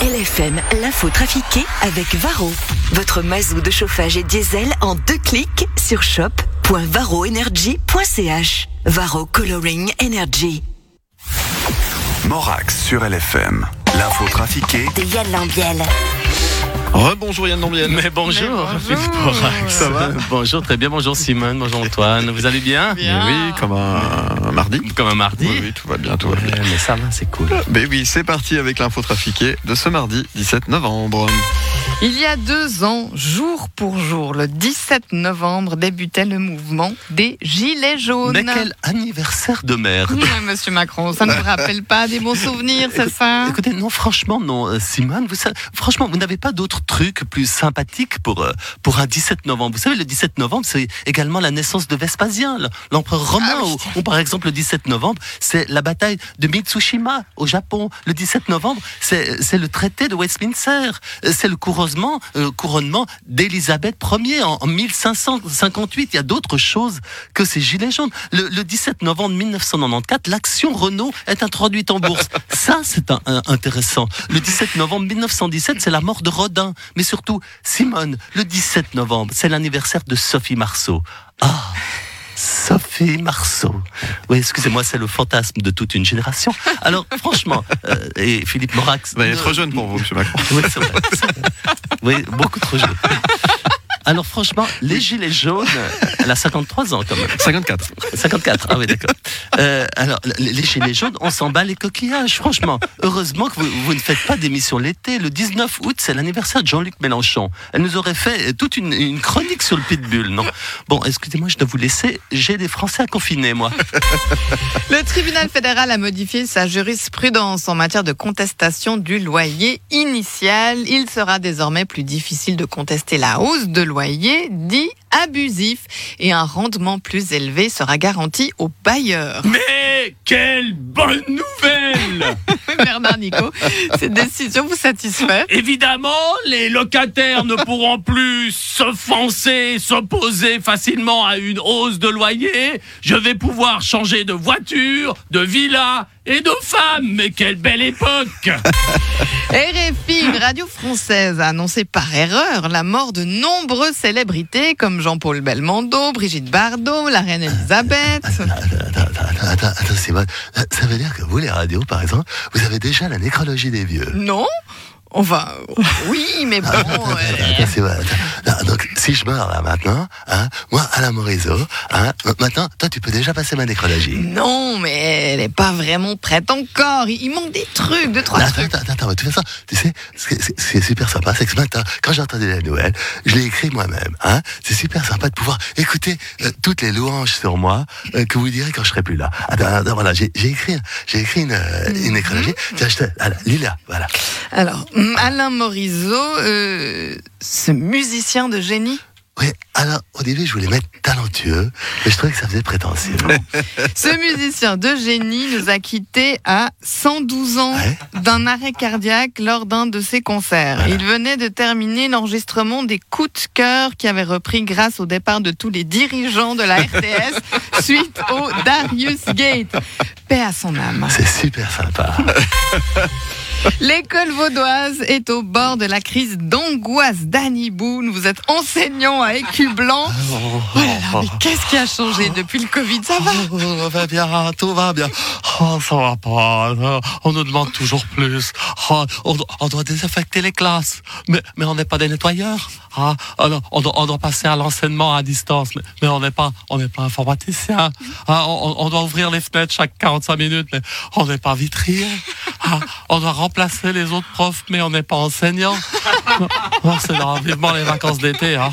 LFM, l'info trafiquée avec Varro. Votre mazou de chauffage et diesel en deux clics sur shop.varroenergy.ch. Varro Coloring Energy. Morax sur LFM. L'info trafiquée De Yann Lambiel. Rebonjour Yann Lambienne. Mais bonjour, Borax. Ça va Bonjour, très bien. Bonjour Simone, bonjour Antoine. Vous allez bien Mais oui, comme un mardi. Comme un mardi Oui, oui, tout va bien, tout va bien. Mais ça va, c'est cool. Mais oui, c'est parti avec l'info trafiquée de ce mardi 17 novembre. Il y a deux ans, jour pour jour, le 17 novembre, débutait le mouvement des Gilets jaunes. Mais quel anniversaire de merde Monsieur Macron, ça ne vous rappelle pas des bons souvenirs, c'est ça? Écoutez, non, franchement, non, euh, Simone, vous franchement, vous n'avez pas truc plus sympathique pour, euh, pour un 17 novembre. Vous savez, le 17 novembre, c'est également la naissance de Vespasien, l'empereur romain. Ah oui. ou, ou par exemple, le 17 novembre, c'est la bataille de Mitsushima au Japon. Le 17 novembre, c'est le traité de Westminster. Euh, C'est le couronnement, euh, couronnement d'Élisabeth Ier en, en 1558. Il y a d'autres choses que ces gilets jaunes. Le, le 17 novembre 1994, l'action Renault est introduite en bourse. Ça, c'est intéressant. Le 17 novembre 1917, c'est la mort de Rodin. Mais surtout, Simone, le 17 novembre, c'est l'anniversaire de Sophie Marceau. Ah Sophie Marceau. Oui, excusez-moi, c'est le fantasme de toute une génération. Alors, franchement, euh, et Philippe Morax. Vous êtes ne- trop jeune pour vous, monsieur Macron. oui, c'est vrai, c'est vrai. Oui, beaucoup trop jeune. Alors franchement, les gilets jaunes, elle a 53 ans quand même. 54. 54, ah oui d'accord. Euh, alors, les les gilets jaunes, on s'en bat les coquillages, franchement. Heureusement que vous, ne faites pas d'émission l'été. Le 19 août, c'est l'anniversaire de Jean-Luc Mélenchon. Elle nous aurait fait toute une, une chronique sur le pitbull, non? Bon, excusez-moi, je dois vous laisser. J'ai des Français à confiner, moi. Le tribunal fédéral a modifié sa jurisprudence en matière de contestation du loyer initial. Il sera désormais plus difficile de contester la hausse de loyer dit abusif et un rendement plus élevé sera garanti aux bailleurs. Mais quelle bonne nouvelle Bernard Nico, cette décision vous satisfait? Évidemment, les locataires ne pourront plus s'offenser, s'opposer facilement à une hausse de loyer. Je vais pouvoir changer de voiture, de villa et de femme. Mais quelle belle époque RFI, une radio française, a annoncé par erreur la mort de nombreuses célébrités comme Jean-Paul Belmondo, Brigitte Bardot, la reine Elisabeth. Attends, attends, attends, attends, attends, Simone. Ça veut dire que vous, les radios, par exemple, vous avez déjà la nécrologie des vieux. Non Enfin, oui, mais bon. Attends, euh, donc, si je meurs là maintenant, hein, moi, Alain Morisot, hein, maintenant, toi, tu peux déjà passer ma nécrologie. non, mais elle n'est pas vraiment prête encore. Il manque des trucs, deux, trois Attends, trucs. attends, attends, de toute façon, tu sais, ce qui est- ce qui est super sympa, c'est que ce matin, quand j'ai entendu la nouvelle, je l'ai écrit moi-même. Hein c'est super sympa de pouvoir écouter euh, toutes les louanges sur moi euh, que vous direz quand je serai plus là. Attends, attends, voilà, j'ai j'ai écrit, j'ai écrit une, euh, une nécrologie. Tiens, je te, voilà, Lila, voilà. Alors, hum, Alain Morisot, euh, ce musicien de génie. Oui, alors, au début, je voulais mettre talentueux, mais je trouvais que ça faisait prétentieux. Ce musicien de génie nous a quittés à 112 ans Ouais. d'un arrêt cardiaque lors d'un de ses concerts. Il venait de terminer l'enregistrement des coups de cœur qui avaient repris grâce au départ de tous les dirigeants de la RTS suite au Darius Gate. Paix à son âme. C'est super sympa. L'école vaudoise est au bord de la crise d'angoisse. Danny Boone, vous êtes enseignant à Écu-Blanc. Oh là là, mais qu'est-ce qui a changé depuis le Covid? Ça va? Oh, tout va bien, tout va bien. Oh, ça va pas. On nous demande toujours plus. Oh, on, doit- on doit désaffecter les classes. Mais, mais on n'est pas des nettoyeurs. Ah, on, doit, passer à l'enseignement à distance. Mais, on n'est pas, informaticien. Ah, on, doit ouvrir les fenêtres chaque 45 minutes. Mais on n'est pas vitrier. Ah, on doit remplacer les autres profs, mais on n'est pas enseignant. Oh, c'est vivement les vacances d'été. Hein.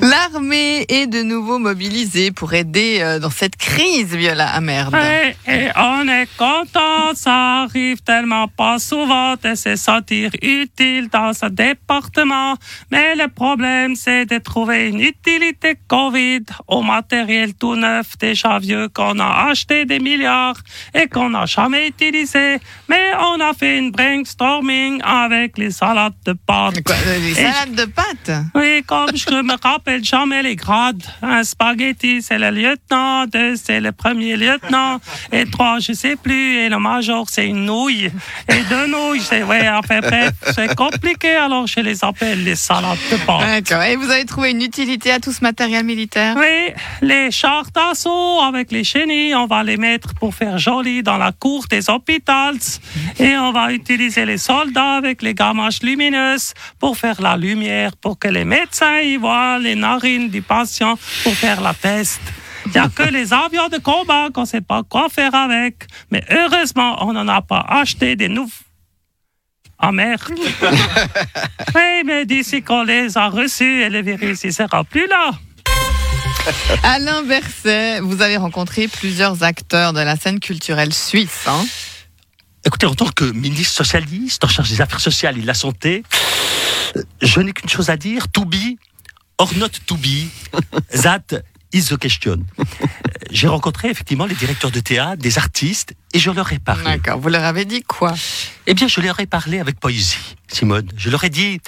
L'armée est de nouveau mobilisée pour aider euh, dans cette crise, Viola. Ah merde. Et, et on est content, ça arrive tellement pas souvent de se sentir utile dans ce département. Mais le problème, c'est de trouver une utilité Covid au matériel tout neuf, déjà vieux, qu'on a acheté des milliards et qu'on n'a jamais utilisé. Mais on a fait une brainstorming avec les salades de pâtes. Quoi, euh, les Et salades de pâtes? Oui, comme je me rappelle les grades. Un spaghetti, c'est le lieutenant. Deux, c'est le premier lieutenant. Et trois, je sais plus. Et le major, c'est une nouille. Et deux nouilles, c'est, ouais, enfin bref, c'est compliqué. Alors, je les appelle les salades de pâtes. D'accord. Et vous avez trouvé une utilité à tout ce matériel militaire? Oui, les chars d'assaut avec les chenilles, on va les mettre pour faire joli dans la cour des hôpitaux. Et on va utiliser les soldats avec les gamaches lumineuses pour faire la lumière, pour que les médecins y voient les narines du patient pour faire la test. Il n'y a que les avions de combat qu'on ne sait pas quoi faire avec. Mais heureusement, on n'en a pas acheté des nouveaux. Ah merde. oui, mais d'ici qu'on les a reçus et le virus, il sera plus là. Alain Berset, vous avez rencontré plusieurs acteurs de la scène culturelle suisse. Hein Écoutez, en tant que ministre socialiste en charge des affaires sociales et de la santé, je n'ai qu'une chose à dire. To be or not to be, that is the question. Euh, J'ai rencontré effectivement les directeurs de théâtre, des artistes, et je leur ai parlé. D'accord. Vous leur avez dit quoi? Eh bien, je leur ai parlé avec poésie, Simone. Je leur ai dit,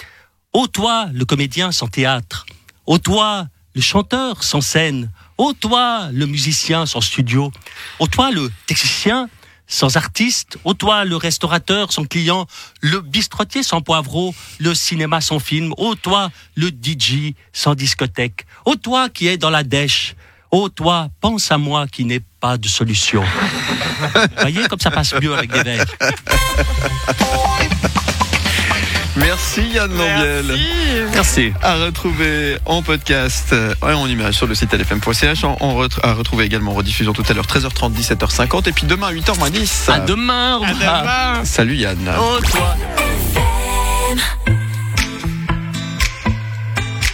ô toi, le comédien sans théâtre, ô toi, le chanteur sans scène, ô toi, le musicien sans studio, ô toi, le technicien sans artiste, ô toi, le restaurateur sans client, le bistrotier sans poivreau, le cinéma sans film, ô toi, le DJ sans discothèque, ô toi qui est dans la dèche, ô toi, pense à moi qui n'ai pas de solution. Voyez comme ça passe mieux avec des. Merci Yann Lambiel. Merci. À retrouver en podcast euh, et en image sur le site lfm.ch. Ret- à retrouver également en rediffusion tout à l'heure 13h30, 17h50 et puis demain 8h 10. À demain. Romain. Salut Yann. Oh, toi.